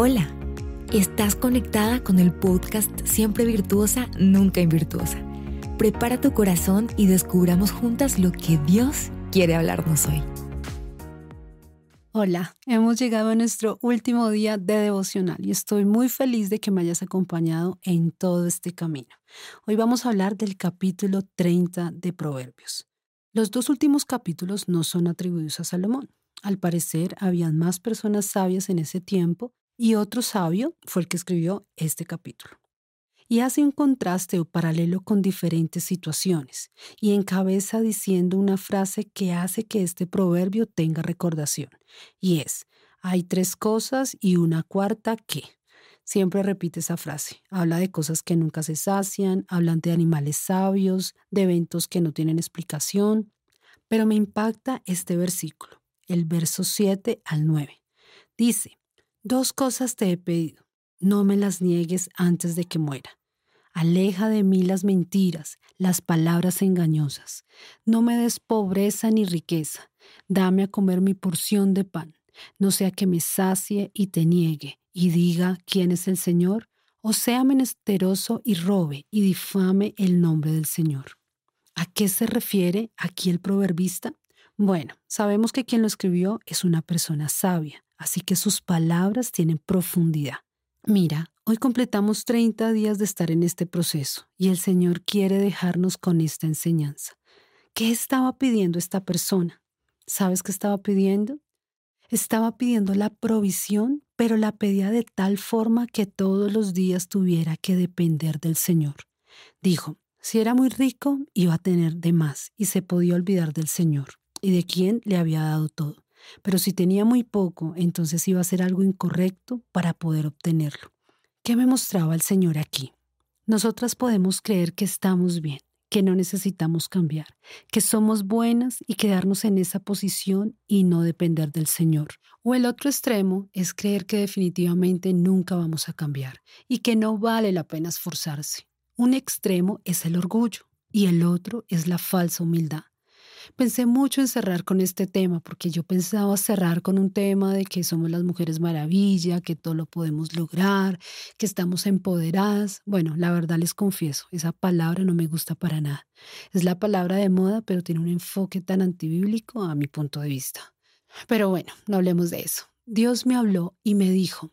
Hola, estás conectada con el podcast Siempre Virtuosa, Nunca Invirtuosa. Prepara tu corazón y descubramos juntas lo que Dios quiere hablarnos hoy. Hola, hemos llegado a nuestro último día de devocional y estoy muy feliz de que me hayas acompañado en todo este camino. Hoy vamos a hablar del capítulo 30 de Proverbios. Los dos últimos capítulos no son atribuidos a Salomón. Al parecer, habían más personas sabias en ese tiempo y otro sabio fue el que escribió este capítulo. Y hace un contraste o paralelo con diferentes situaciones y encabeza diciendo una frase que hace que este proverbio tenga recordación. Y es, hay tres cosas y una cuarta que. Siempre repite esa frase. Habla de cosas que nunca se sacian, hablan de animales sabios, de eventos que no tienen explicación. Pero me impacta este versículo, el verso 7 al 9. Dice, Dos cosas te he pedido. No me las niegues antes de que muera. Aleja de mí las mentiras, las palabras engañosas. No me des pobreza ni riqueza. Dame a comer mi porción de pan. No sea que me sacie y te niegue y diga quién es el Señor, o sea menesteroso y robe y difame el nombre del Señor. ¿A qué se refiere aquí el proverbista? Bueno, sabemos que quien lo escribió es una persona sabia, así que sus palabras tienen profundidad. Mira, hoy completamos 30 días de estar en este proceso y el Señor quiere dejarnos con esta enseñanza. ¿Qué estaba pidiendo esta persona? ¿Sabes qué estaba pidiendo? Estaba pidiendo la provisión, pero la pedía de tal forma que todos los días tuviera que depender del Señor. Dijo, si era muy rico, iba a tener de más y se podía olvidar del Señor y de quien le había dado todo. Pero si tenía muy poco, entonces iba a hacer algo incorrecto para poder obtenerlo. ¿Qué me mostraba el Señor aquí? Nosotras podemos creer que estamos bien, que no necesitamos cambiar, que somos buenas y quedarnos en esa posición y no depender del Señor. O el otro extremo es creer que definitivamente nunca vamos a cambiar y que no vale la pena esforzarse. Un extremo es el orgullo y el otro es la falsa humildad. Pensé mucho en cerrar con este tema porque yo pensaba cerrar con un tema de que somos las mujeres maravilla, que todo lo podemos lograr, que estamos empoderadas. Bueno, la verdad les confieso, esa palabra no me gusta para nada. Es la palabra de moda, pero tiene un enfoque tan antibíblico a mi punto de vista. Pero bueno, no hablemos de eso. Dios me habló y me dijo,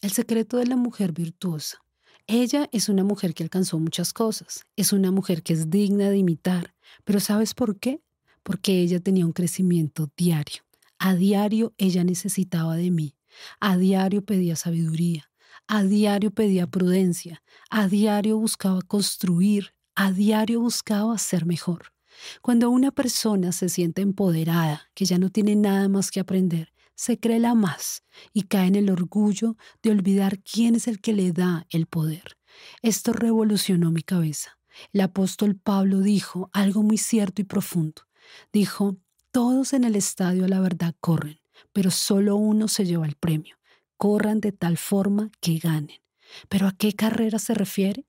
el secreto de la mujer virtuosa. Ella es una mujer que alcanzó muchas cosas, es una mujer que es digna de imitar, pero ¿sabes por qué? Porque ella tenía un crecimiento diario. A diario ella necesitaba de mí. A diario pedía sabiduría. A diario pedía prudencia. A diario buscaba construir. A diario buscaba ser mejor. Cuando una persona se siente empoderada, que ya no tiene nada más que aprender, se cree la más y cae en el orgullo de olvidar quién es el que le da el poder. Esto revolucionó mi cabeza. El apóstol Pablo dijo algo muy cierto y profundo. Dijo, todos en el estadio a la verdad corren, pero solo uno se lleva el premio. Corran de tal forma que ganen. ¿Pero a qué carrera se refiere?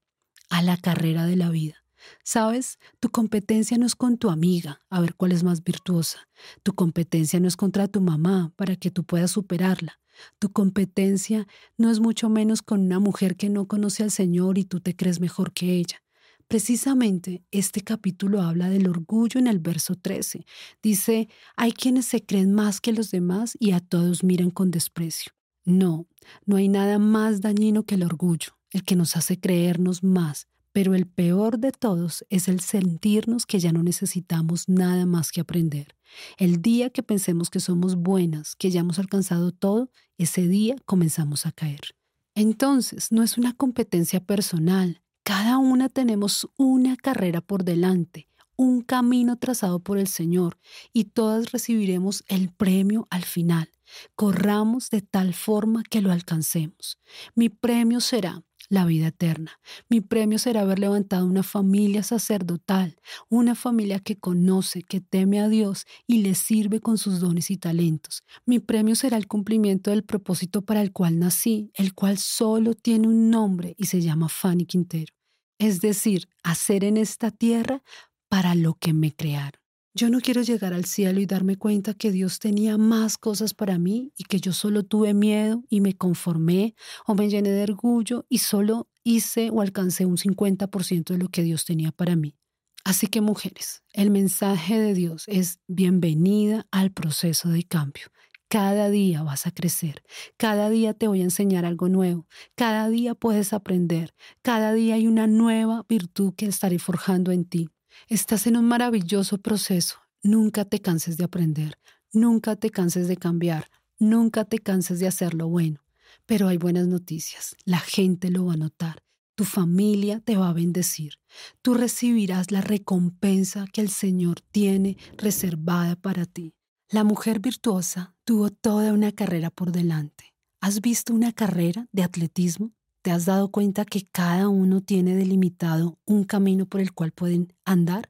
A la carrera de la vida. Sabes, tu competencia no es con tu amiga, a ver cuál es más virtuosa. Tu competencia no es contra tu mamá, para que tú puedas superarla. Tu competencia no es mucho menos con una mujer que no conoce al Señor y tú te crees mejor que ella. Precisamente este capítulo habla del orgullo en el verso 13. Dice, hay quienes se creen más que los demás y a todos miran con desprecio. No, no hay nada más dañino que el orgullo, el que nos hace creernos más, pero el peor de todos es el sentirnos que ya no necesitamos nada más que aprender. El día que pensemos que somos buenas, que ya hemos alcanzado todo, ese día comenzamos a caer. Entonces, no es una competencia personal, cada una tenemos una carrera por delante, un camino trazado por el Señor y todas recibiremos el premio al final. Corramos de tal forma que lo alcancemos. Mi premio será la vida eterna. Mi premio será haber levantado una familia sacerdotal, una familia que conoce, que teme a Dios y le sirve con sus dones y talentos. Mi premio será el cumplimiento del propósito para el cual nací, el cual solo tiene un nombre y se llama Fanny Quintero es decir, hacer en esta tierra para lo que me crearon. Yo no quiero llegar al cielo y darme cuenta que Dios tenía más cosas para mí y que yo solo tuve miedo y me conformé o me llené de orgullo y solo hice o alcancé un 50% de lo que Dios tenía para mí. Así que mujeres, el mensaje de Dios es bienvenida al proceso de cambio. Cada día vas a crecer, cada día te voy a enseñar algo nuevo, cada día puedes aprender, cada día hay una nueva virtud que estaré forjando en ti. Estás en un maravilloso proceso, nunca te canses de aprender, nunca te canses de cambiar, nunca te canses de hacer lo bueno. Pero hay buenas noticias, la gente lo va a notar, tu familia te va a bendecir, tú recibirás la recompensa que el Señor tiene reservada para ti. La mujer virtuosa tuvo toda una carrera por delante. ¿Has visto una carrera de atletismo? ¿Te has dado cuenta que cada uno tiene delimitado un camino por el cual pueden andar?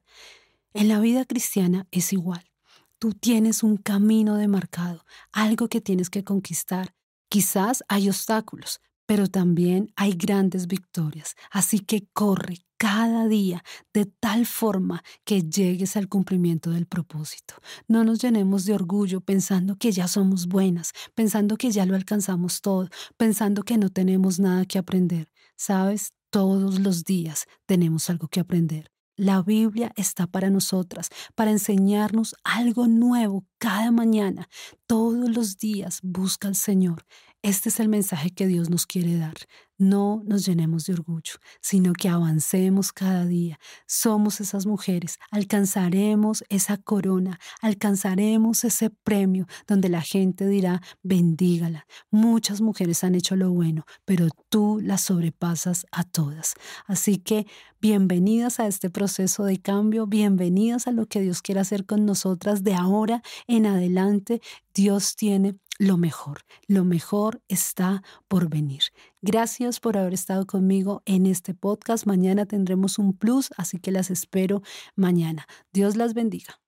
En la vida cristiana es igual. Tú tienes un camino demarcado, algo que tienes que conquistar. Quizás hay obstáculos, pero también hay grandes victorias. Así que corre cada día de tal forma que llegues al cumplimiento del propósito. No nos llenemos de orgullo pensando que ya somos buenas, pensando que ya lo alcanzamos todo, pensando que no tenemos nada que aprender. Sabes, todos los días tenemos algo que aprender. La Biblia está para nosotras, para enseñarnos algo nuevo cada mañana. Todos los días busca al Señor. Este es el mensaje que Dios nos quiere dar. No nos llenemos de orgullo, sino que avancemos cada día. Somos esas mujeres, alcanzaremos esa corona, alcanzaremos ese premio donde la gente dirá, bendígala. Muchas mujeres han hecho lo bueno, pero tú las sobrepasas a todas. Así que bienvenidas a este proceso de cambio, bienvenidas a lo que Dios quiere hacer con nosotras de ahora en adelante. Dios tiene lo mejor. Lo mejor está por venir. Gracias por haber estado conmigo en este podcast. Mañana tendremos un plus, así que las espero mañana. Dios las bendiga.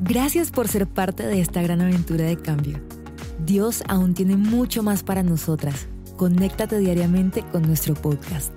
Gracias por ser parte de esta gran aventura de cambio. Dios aún tiene mucho más para nosotras. Conéctate diariamente con nuestro podcast.